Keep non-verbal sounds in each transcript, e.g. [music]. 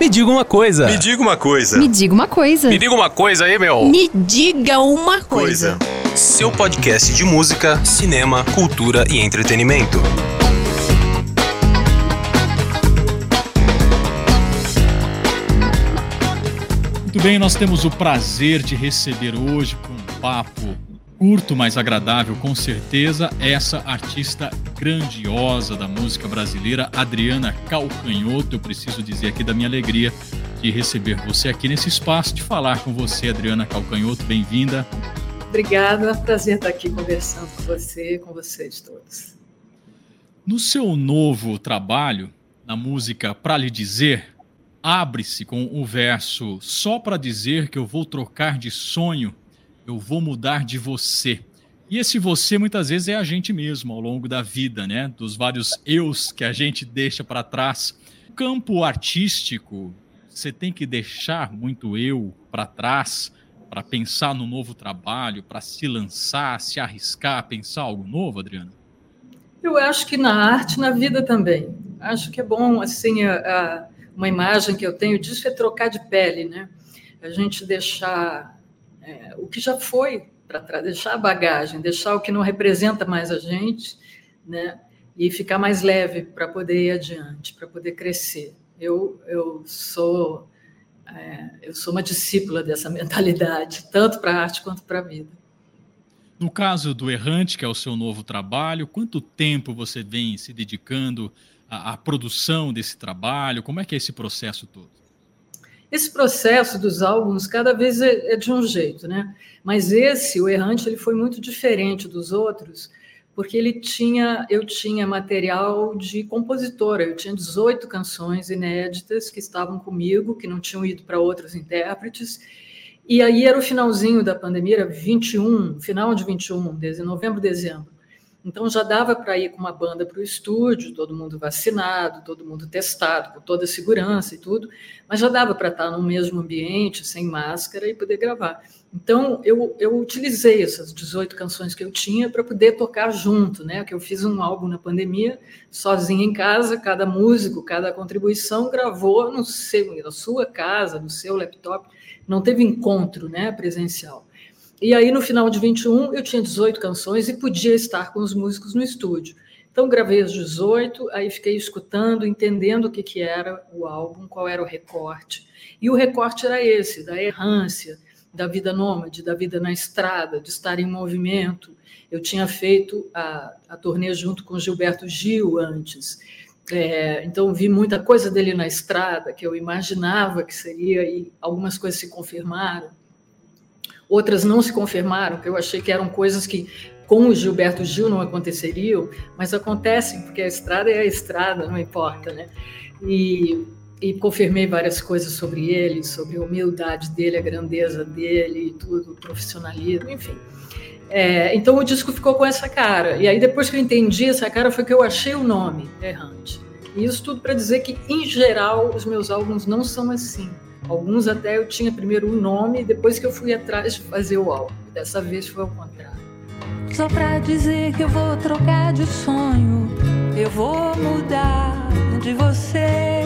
Me diga uma coisa. Me diga uma coisa. Me diga uma coisa. Me diga uma coisa aí, meu. Me diga uma coisa. Coisa. Seu podcast de música, cinema, cultura e entretenimento. Muito bem, nós temos o prazer de receber hoje com um papo curto, mas agradável, com certeza, essa artista grandiosa da música brasileira, Adriana Calcanhoto. Eu preciso dizer aqui da minha alegria de receber você aqui nesse espaço, de falar com você, Adriana Calcanhoto. Bem-vinda. Obrigada, prazer estar aqui conversando com você, com vocês todos. No seu novo trabalho, na música Pra Lhe Dizer, abre-se com o verso Só para dizer que eu vou trocar de sonho, eu vou mudar de você. E esse você muitas vezes é a gente mesmo ao longo da vida, né? Dos vários eus que a gente deixa para trás. Campo artístico, você tem que deixar muito eu para trás para pensar no novo trabalho, para se lançar, se arriscar, pensar algo novo, Adriana? Eu acho que na arte, na vida também. Acho que é bom, assim, a, a, uma imagem que eu tenho disso é trocar de pele, né? A gente deixar é, o que já foi para deixar a bagagem, deixar o que não representa mais a gente, né? E ficar mais leve para poder ir adiante, para poder crescer. Eu, eu sou é, eu sou uma discípula dessa [laughs] mentalidade, tanto para a arte quanto para a vida. No caso do Errante, que é o seu novo trabalho, quanto tempo você vem se dedicando à, à produção desse trabalho? Como é que é esse processo todo? Esse processo dos álbuns cada vez é, é de um jeito, né? Mas esse, o Errante, ele foi muito diferente dos outros, porque ele tinha, eu tinha material de compositora, eu tinha 18 canções inéditas que estavam comigo, que não tinham ido para outros intérpretes, e aí era o finalzinho da pandemia, era 21, final de 21, de novembro, dezembro. Então já dava para ir com uma banda para o estúdio, todo mundo vacinado, todo mundo testado, com toda a segurança e tudo, mas já dava para estar no mesmo ambiente, sem máscara e poder gravar. Então eu, eu utilizei essas 18 canções que eu tinha para poder tocar junto, né? Que eu fiz um álbum na pandemia, sozinha em casa, cada músico, cada contribuição gravou no seu, na sua casa, no seu laptop, não teve encontro, né, presencial. E aí, no final de 21, eu tinha 18 canções e podia estar com os músicos no estúdio. Então, gravei as 18, aí fiquei escutando, entendendo o que, que era o álbum, qual era o recorte. E o recorte era esse, da errância, da vida nômade, da vida na estrada, de estar em movimento. Eu tinha feito a, a turnê junto com Gilberto Gil antes. É, então, vi muita coisa dele na estrada que eu imaginava que seria, e algumas coisas se confirmaram outras não se confirmaram, que eu achei que eram coisas que com o Gilberto Gil não aconteceriam, mas acontecem, porque a estrada é a estrada, não importa, né? E, e confirmei várias coisas sobre ele, sobre a humildade dele, a grandeza dele, tudo, o profissionalismo, enfim. É, então o disco ficou com essa cara. E aí depois que eu entendi essa cara foi que eu achei o nome Errante. E isso tudo para dizer que, em geral, os meus álbuns não são assim. Alguns até eu tinha primeiro o um nome, depois que eu fui atrás fazer o álbum. Dessa vez foi ao contrário. Só pra dizer que eu vou trocar de sonho, eu vou mudar de você.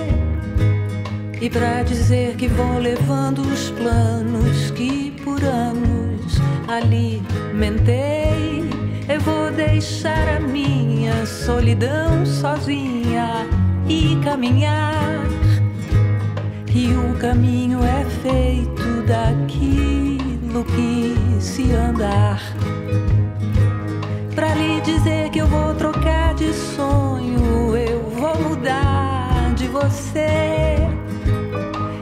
E pra dizer que vou levando os planos que por anos alimentei, eu vou deixar a minha solidão sozinha e caminhar que o caminho é feito daquilo que se andar. Pra lhe dizer que eu vou trocar de sonho, eu vou mudar de você.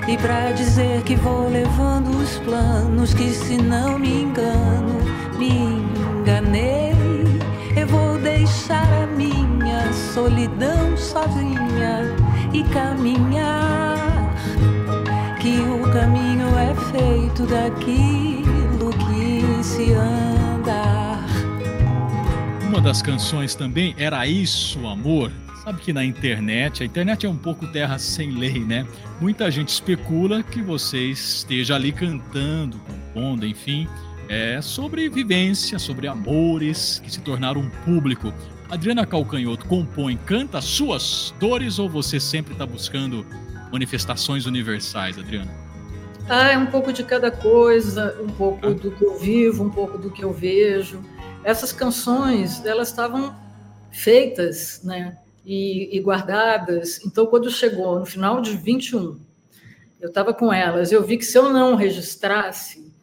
E pra dizer que vou levando os planos, que se não me engano, me enganei. Eu vou deixar a minha solidão sozinha e caminhar caminho é feito daquilo que se anda. Uma das canções também era Isso, Amor. Sabe que na internet, a internet é um pouco terra sem lei, né? Muita gente especula que você esteja ali cantando, compondo, enfim, é sobre vivência, sobre amores que se tornaram público. Adriana Calcanhoto compõe, canta suas dores ou você sempre está buscando manifestações universais, Adriana? Ah, é um pouco de cada coisa, um pouco do que eu vivo, um pouco do que eu vejo. Essas canções, elas estavam feitas, né? E, e guardadas. Então, quando chegou no final de 21, eu estava com elas, eu vi que se eu não registrasse,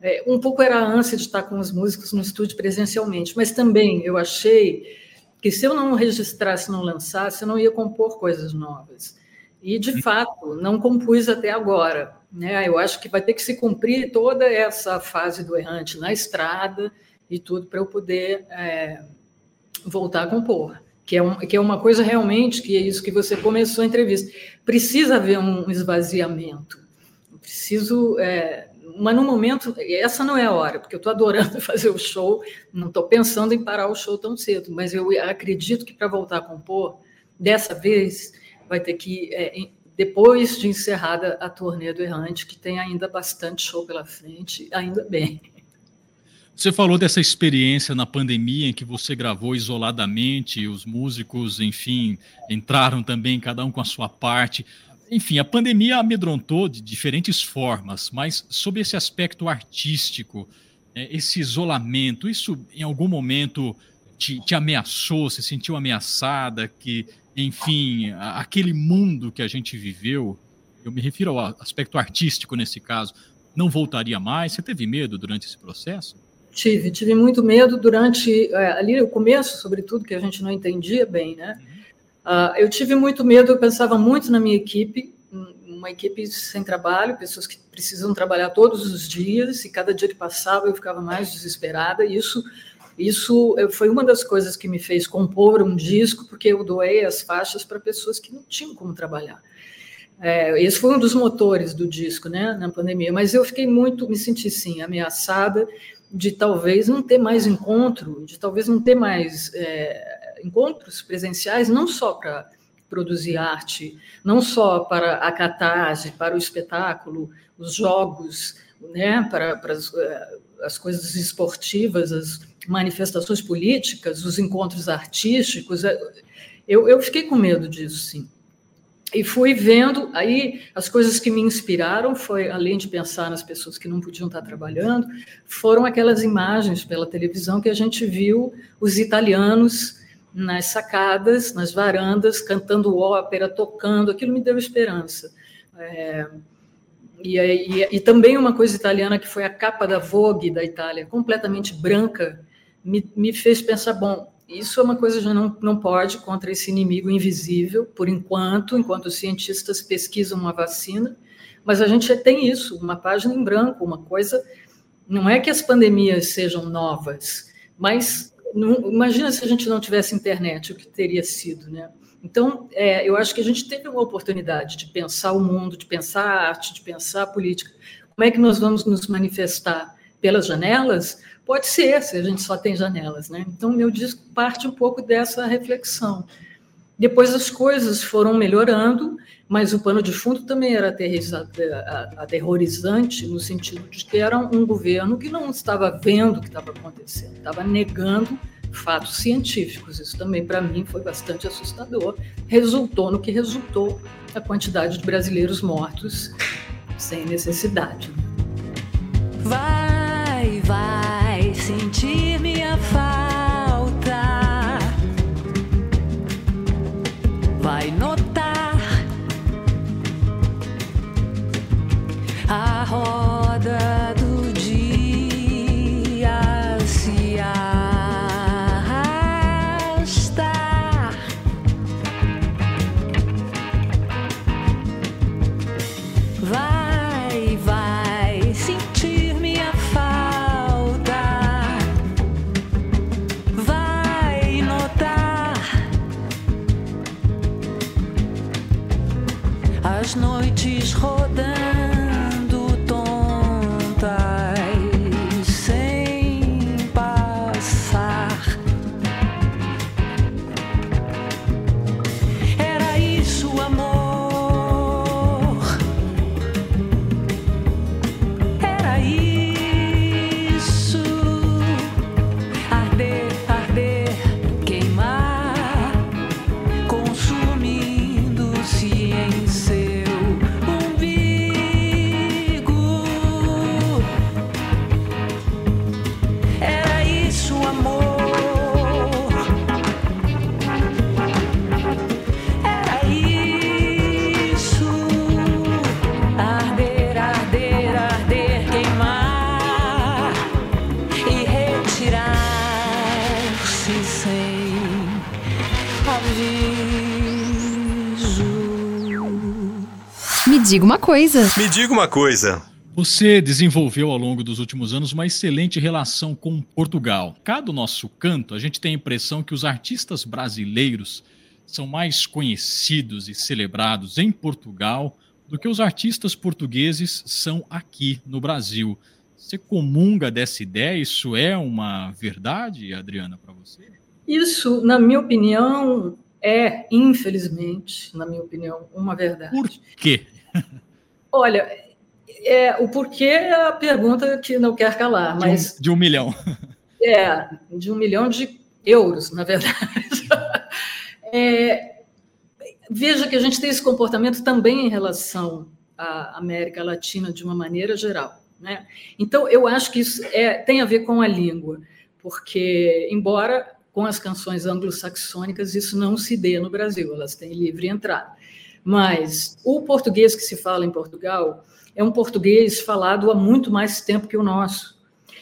é, um pouco era a ânsia de estar com os músicos no estúdio presencialmente, mas também eu achei que se eu não registrasse, não lançasse, eu não ia compor coisas novas. E, de uhum. fato, não compus até agora. Né? Eu acho que vai ter que se cumprir toda essa fase do errante na estrada e tudo para eu poder é, voltar a compor. Que é, um, que é uma coisa realmente, que é isso que você começou a entrevista. Precisa haver um esvaziamento. Preciso. É, mas no momento, essa não é a hora, porque eu estou adorando [laughs] fazer o show, não estou pensando em parar o show tão cedo, mas eu acredito que para voltar a compor, dessa vez, vai ter que, é, depois de encerrada a turnê do Errante, que tem ainda bastante show pela frente, ainda bem. Você falou dessa experiência na pandemia em que você gravou isoladamente, os músicos, enfim, entraram também, cada um com a sua parte. Enfim, a pandemia amedrontou de diferentes formas, mas sobre esse aspecto artístico, né, esse isolamento, isso em algum momento te, te ameaçou, se sentiu ameaçada, que enfim, aquele mundo que a gente viveu, eu me refiro ao aspecto artístico nesse caso, não voltaria mais? Você teve medo durante esse processo? Tive, tive muito medo durante é, ali o começo, sobretudo, que a gente não entendia bem, né? Uh, eu tive muito medo, eu pensava muito na minha equipe, uma equipe sem trabalho, pessoas que precisam trabalhar todos os dias, e cada dia que passava eu ficava mais desesperada, e isso isso foi uma das coisas que me fez compor um disco, porque eu doei as faixas para pessoas que não tinham como trabalhar. É, esse foi um dos motores do disco, né, na pandemia. Mas eu fiquei muito, me senti sim ameaçada de talvez não ter mais encontro, de talvez não ter mais é, encontros presenciais, não só para produzir arte, não só para a catarse, para o espetáculo, os jogos, né, para, para as, as coisas esportivas, as manifestações políticas, os encontros artísticos. É, eu, eu fiquei com medo disso, sim. E fui vendo, aí as coisas que me inspiraram foi, além de pensar nas pessoas que não podiam estar trabalhando, foram aquelas imagens pela televisão que a gente viu os italianos nas sacadas, nas varandas, cantando ópera, tocando, aquilo me deu esperança. É, e, e, e, também uma coisa italiana que foi a capa da Vogue da Itália, completamente branca, me, me fez pensar, bom, isso é uma coisa que já não, não pode contra esse inimigo invisível, por enquanto, enquanto os cientistas pesquisam uma vacina, mas a gente tem isso, uma página em branco, uma coisa. Não é que as pandemias sejam novas, mas não, imagina se a gente não tivesse internet, o que teria sido, né? Então, é, eu acho que a gente teve uma oportunidade de pensar o mundo, de pensar a arte, de pensar a política. Como é que nós vamos nos manifestar pelas janelas? Pode ser, se a gente só tem janelas, né? Então, meu disco parte um pouco dessa reflexão. Depois as coisas foram melhorando, mas o pano de fundo também era aterrorizante, no sentido de que era um governo que não estava vendo o que estava acontecendo, estava negando fatos científicos. Isso também, para mim, foi bastante assustador. Resultou no que resultou a quantidade de brasileiros mortos sem necessidade. Vai, vai sentir sem aviso. Me diga uma coisa. Me diga uma coisa. Você desenvolveu ao longo dos últimos anos uma excelente relação com Portugal. Cada nosso canto, a gente tem a impressão que os artistas brasileiros são mais conhecidos e celebrados em Portugal do que os artistas portugueses são aqui no Brasil. Você comunga dessa ideia? Isso é uma verdade, Adriana, para você? Isso, na minha opinião, é, infelizmente, na minha opinião, uma verdade. Por quê? [laughs] Olha, é, o porquê é a pergunta que não quer calar, mas. De um, de um milhão. [laughs] É, de um milhão de euros, na verdade. [laughs] É, veja que a gente tem esse comportamento também em relação à América Latina de uma maneira geral. Né? Então, eu acho que isso é, tem a ver com a língua, porque, embora com as canções anglo-saxônicas isso não se dê no Brasil, elas têm livre entrada. Mas o português que se fala em Portugal é um português falado há muito mais tempo que o nosso.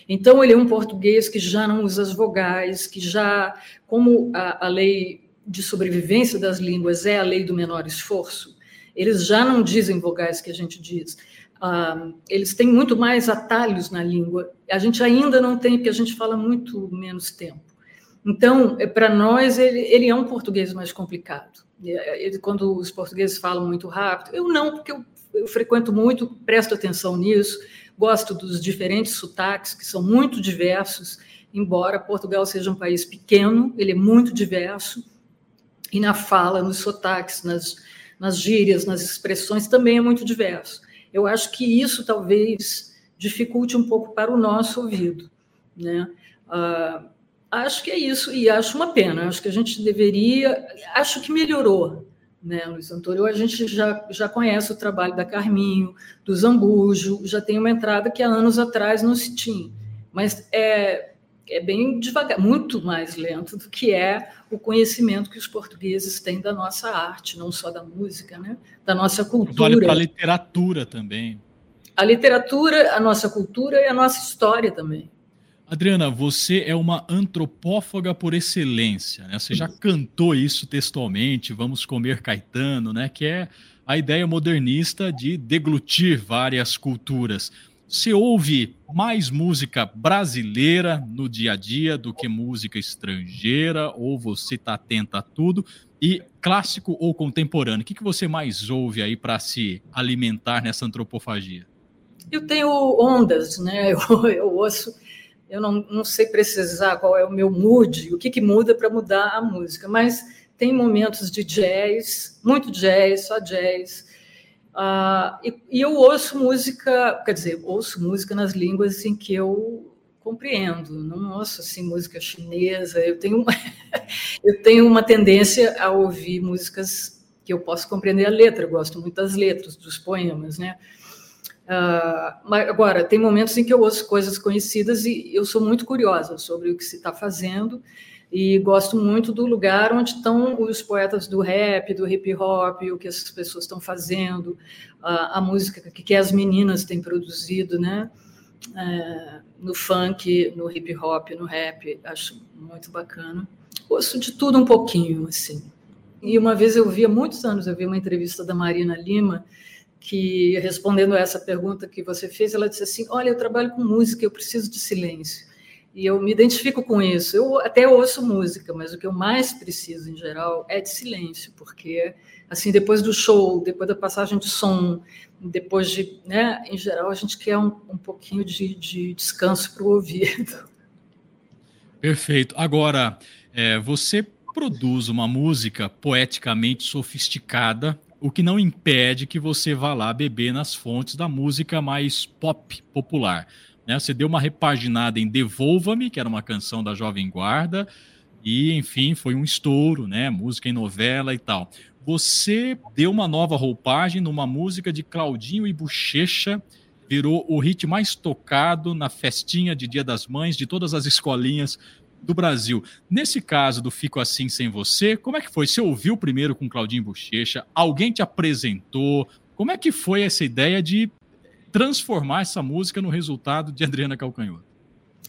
Então, ele é um português que já não usa as vogais, que já, como a, a lei de sobrevivência das línguas é a lei do menor esforço, eles já não dizem vogais que a gente diz. Eles têm muito mais atalhos na língua. A gente ainda não tem, porque a gente fala muito menos tempo. Então, é, para nós, ele, ele, é um português mais complicado. Ele, quando os portugueses falam muito rápido, eu não, porque eu eu frequento muito, presto atenção nisso, gosto dos diferentes sotaques, que são muito diversos, embora Portugal seja um país pequeno, ele é muito diverso, e na fala, nos sotaques, nas, nas gírias, nas expressões, também é muito diverso. Eu acho que isso talvez dificulte um pouco para o nosso ouvido. Né? Uh, acho que é isso, e acho uma pena, acho que a gente deveria, acho que melhorou, né, Luiz Antônio? A gente já, já conhece o trabalho da Carminho, do Zambujo, já tem uma entrada que há anos atrás não se tinha. Mas é, é bem devagar, muito mais lento do que é o conhecimento que os portugueses têm da nossa arte, não só da música, né? da nossa cultura. Vale para a literatura também. A literatura, a nossa cultura e a nossa história também. Adriana, você é uma antropófaga por excelência, né? Você já cantou isso textualmente, vamos comer Caetano, né? Que é a ideia modernista de deglutir várias culturas. Você ouve mais música brasileira no dia a dia do que música estrangeira, ou você está atenta a tudo? E clássico ou contemporâneo, o que, que você mais ouve aí para se alimentar nessa antropofagia? Eu tenho ondas, né? [laughs] Eu, eu ouço eu não, não sei precisar qual é o meu mood, o que, que muda para mudar a música, mas tem momentos de jazz, muito jazz, só jazz. Uh, e, e, eu ouço música, quer dizer, ouço música nas línguas em que eu compreendo, não ouço assim música chinesa. Eu tenho uma, [laughs] eu tenho uma tendência a ouvir músicas que eu posso compreender a letra, eu gosto muito das letras, dos poemas, né? Uh, agora, tem momentos em que eu ouço coisas conhecidas e eu sou muito curiosa sobre o que se está fazendo e gosto muito do lugar onde estão os poetas do rap, do hip hop, o que essas pessoas estão fazendo, uh, a música que, que, as meninas têm produzido, né? Uh, no funk, no hip hop, no rap, acho muito bacana. Ouço de tudo um pouquinho, assim. E uma vez eu vi, há muitos anos, eu vi uma entrevista da Marina Lima, que, respondendo a essa pergunta que você fez, ela disse assim: Olha, eu trabalho com música, eu preciso de silêncio. E eu me identifico com isso. Eu até ouço música, mas o que eu mais preciso, em geral, é de silêncio, porque, assim, depois do show, depois da passagem de som, depois de. Né, em geral, a gente quer um, um pouquinho de, de descanso para o ouvido. [laughs] Perfeito. Agora, é, você produz uma música poeticamente sofisticada o que não impede que você vá lá beber nas fontes da música mais pop popular. Né? Você deu uma repaginada em Devolva-me, que era uma canção da Jovem Guarda, e enfim, foi um estouro, né? Música em novela e tal. Você deu uma nova roupagem numa música de Claudinho e Bochecha, virou o hit mais tocado na festinha de Dia das Mães de todas as escolinhas do Brasil. Nesse caso do Fico Assim Sem Você, como é que foi? Você ouviu primeiro com Claudinho Bochecha? Alguém te apresentou? Como é que foi essa ideia de transformar essa música no resultado de Adriana Calcanhoto?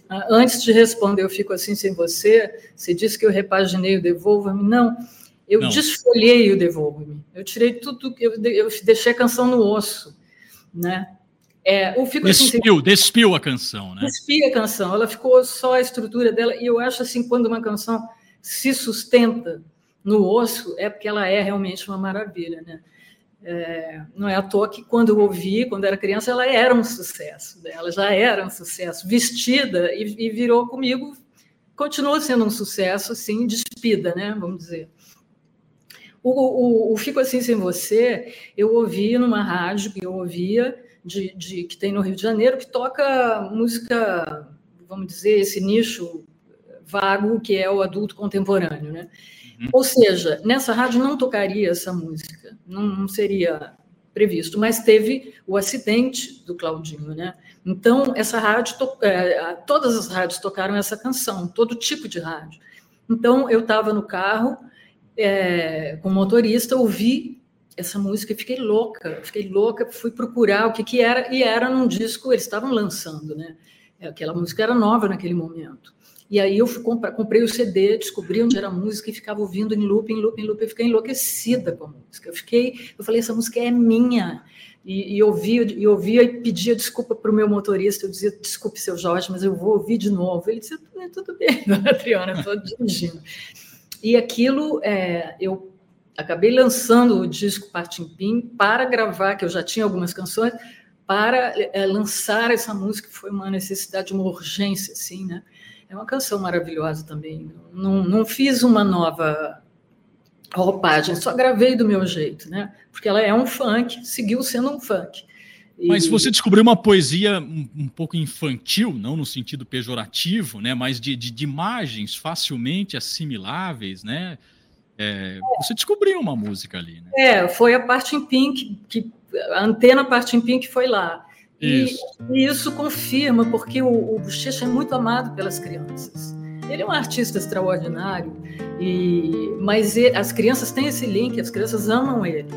Ah, antes de responder, eu fico assim sem você. Você disse que eu repaginei o Devolva-me. Não, Eu não. desfolhei o Devolve-me. Eu tirei tudo, eu, eu deixei a canção no osso, né? É, ou fico assim, despiu, assim, despiu a canção, né? Despiu a canção. Ela ficou só a estrutura dela. E eu acho assim, quando uma canção se sustenta no osso, é porque ela é realmente uma maravilha, né? É, não é à toa que quando eu ouvi, quando era criança, ela era um sucesso. Né? Ela já era um sucesso, vestida e, e virou comigo, continua sendo um sucesso, assim, despida, né? Vamos dizer. O, o, o, Fico Assim Sem Você, eu ouvi numa rádio que eu ouvia, de, de, que tem no Rio de Janeiro, que toca música, vamos dizer, esse nicho vago que é o adulto contemporâneo, né? Uhum. Ou seja, nessa rádio não tocaria essa música, não, não, seria previsto, mas teve o acidente do Claudinho, né? Então, essa rádio, é, todas as rádios tocaram essa canção, todo tipo de rádio. Então, eu estava no carro é, com o motorista, ouvi essa música e fiquei louca, fiquei louca, fui procurar o que, que era, e era num disco, eles estavam lançando, né? Aquela música era nova naquele momento. E aí eu fui comprei o CD, descobri onde era a música e ficava ouvindo em loop, em loop, em loop. Eu fiquei enlouquecida com a música. Eu fiquei, eu falei, essa música é minha. E, e ouvia, e ouvia e pedia desculpa para o meu motorista. Eu dizia, desculpe, seu Jorge, mas eu vou ouvir de novo. Ele dizia, tudo bem, [laughs] Adriana, estou dirigindo. E aquilo, é, eu acabei lançando o disco Partim para gravar, que eu já tinha algumas canções, para é, lançar essa música, foi uma necessidade, uma urgência, assim, né? É uma canção maravilhosa também. Não, não fiz uma nova roupagem, só gravei do meu jeito, né? Porque ela é um funk, seguiu sendo um funk. E... Mas você descobriu uma poesia um, um, pouco infantil, não no sentido pejorativo, né? Mas de, de, de imagens facilmente assimiláveis, né? É, você descobriu uma música ali, né? É, foi a parte em pink, que a antena parte em pink foi lá. Isso. E, isso confirma, porque o, o Bochecha é muito amado pelas crianças. Ele é um artista extraordinário, e, mas ele, as crianças têm esse link, as crianças amam ele.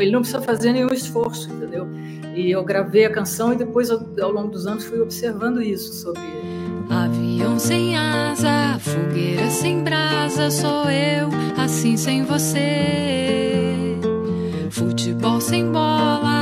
Ele não precisa fazer nenhum esforço, entendeu? E eu gravei a canção e depois, ao, ao longo dos anos, fui observando isso sobre ele. Avião sem asa, fogueira sem brasa, sou eu, assim sem você. Futebol sem bola,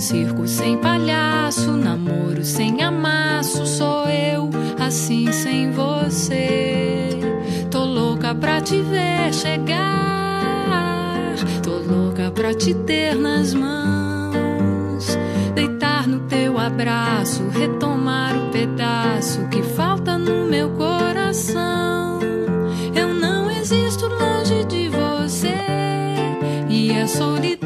Circo sem palhaço, namoro sem amasso, sou eu, assim sem você. Tô louca pra te ver chegar, tô louca pra te ter nas mãos, deitar no teu abraço, retomar o pedaço que falta no meu coração. Eu não existo longe de você e a solidão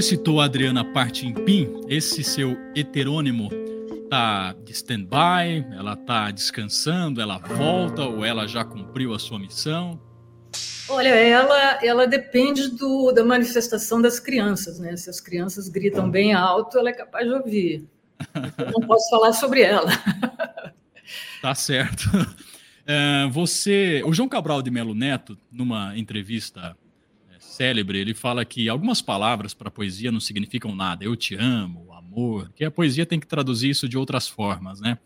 você citou a Adriana Partimpim, esse seu heterônimo tá de stand-by, ela tá descansando, ela volta ou ela já cumpriu a sua missão? Olha, ela, ela depende do, da manifestação das crianças, né? Se as crianças gritam bem alto, ela é capaz de ouvir. Eu não posso falar sobre ela. [laughs] Tá certo. É, [laughs] você, o João Cabral de Melo Neto, numa entrevista célebre, ele fala que algumas palavras para poesia não significam nada. Eu te amo, amor, que a poesia tem que traduzir isso de outras formas, né?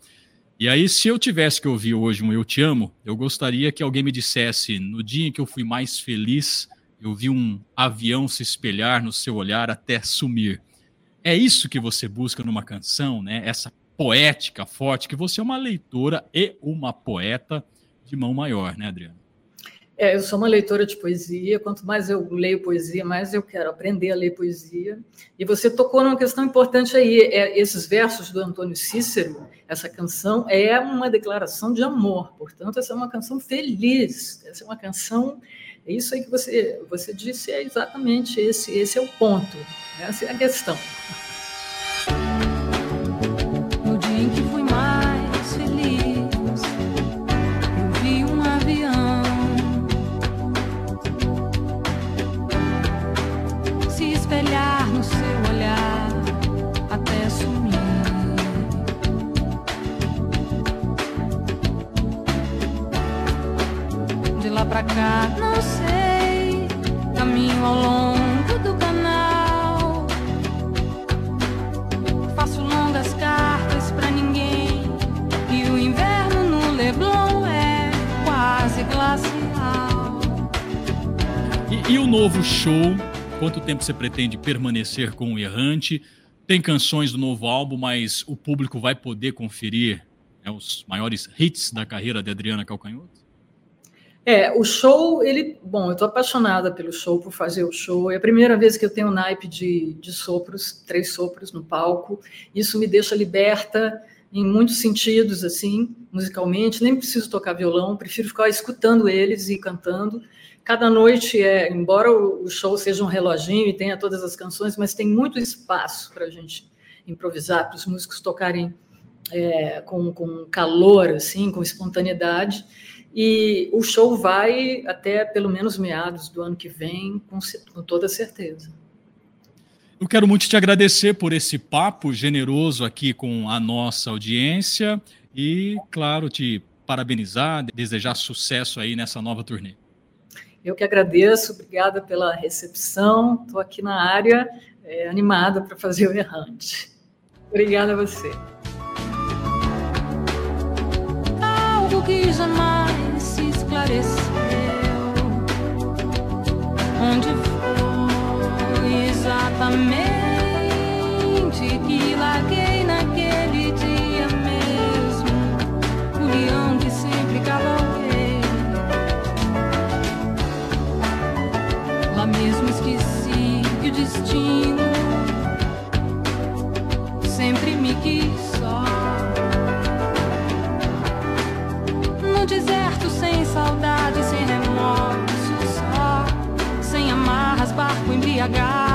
E aí, se eu tivesse que ouvir hoje um Eu Te Amo, eu gostaria que alguém me dissesse: no dia em que eu fui mais feliz, eu vi um avião se espelhar no seu olhar até sumir. É isso que você busca numa canção, né? Essa poética forte, que você é uma leitora e uma poeta de mão maior, né, Adriana? É, eu sou uma leitora de poesia. Quanto mais eu leio poesia, mais eu quero aprender a ler poesia. E você tocou numa questão importante aí. É, esses versos do Antônio Cícero, essa canção, é uma declaração de amor. Portanto, essa é uma canção feliz. Essa é uma canção. É isso aí que você, você disse, é exatamente esse, esse é o ponto. Essa é a questão. E, o novo show? Quanto tempo você pretende permanecer com o Errante? Tem canções do novo álbum, mas o público vai poder conferir né, os maiores hits da carreira de Adriana Calcanhoto? É, o show, ele. Bom, eu estou apaixonada pelo show, por fazer o show. É a primeira vez que eu tenho um naipe de, de sopros, três sopros no palco. Isso me deixa liberta em muitos sentidos, assim, musicalmente. Nem preciso tocar violão, prefiro ficar escutando eles e cantando. Cada noite é, embora o show seja um reloginho e tenha todas as canções, mas tem muito espaço para a gente improvisar, para os músicos tocarem é, com, com calor, assim, com espontaneidade. E o show vai até pelo menos meados do ano que vem, com, com toda certeza. Eu quero muito te agradecer por esse papo generoso aqui com a nossa audiência e, claro, te parabenizar, desejar sucesso aí nessa nova turnê. Eu que agradeço, obrigada pela recepção. Estou aqui na área, é, animada para fazer o errante. Obrigada a você. Algo que jamais esclareceu onde foi exatamente que larguei que o destino. Sempre me quis só. No deserto sem saudade, sem remorso, só, sem amarras, barco embriagado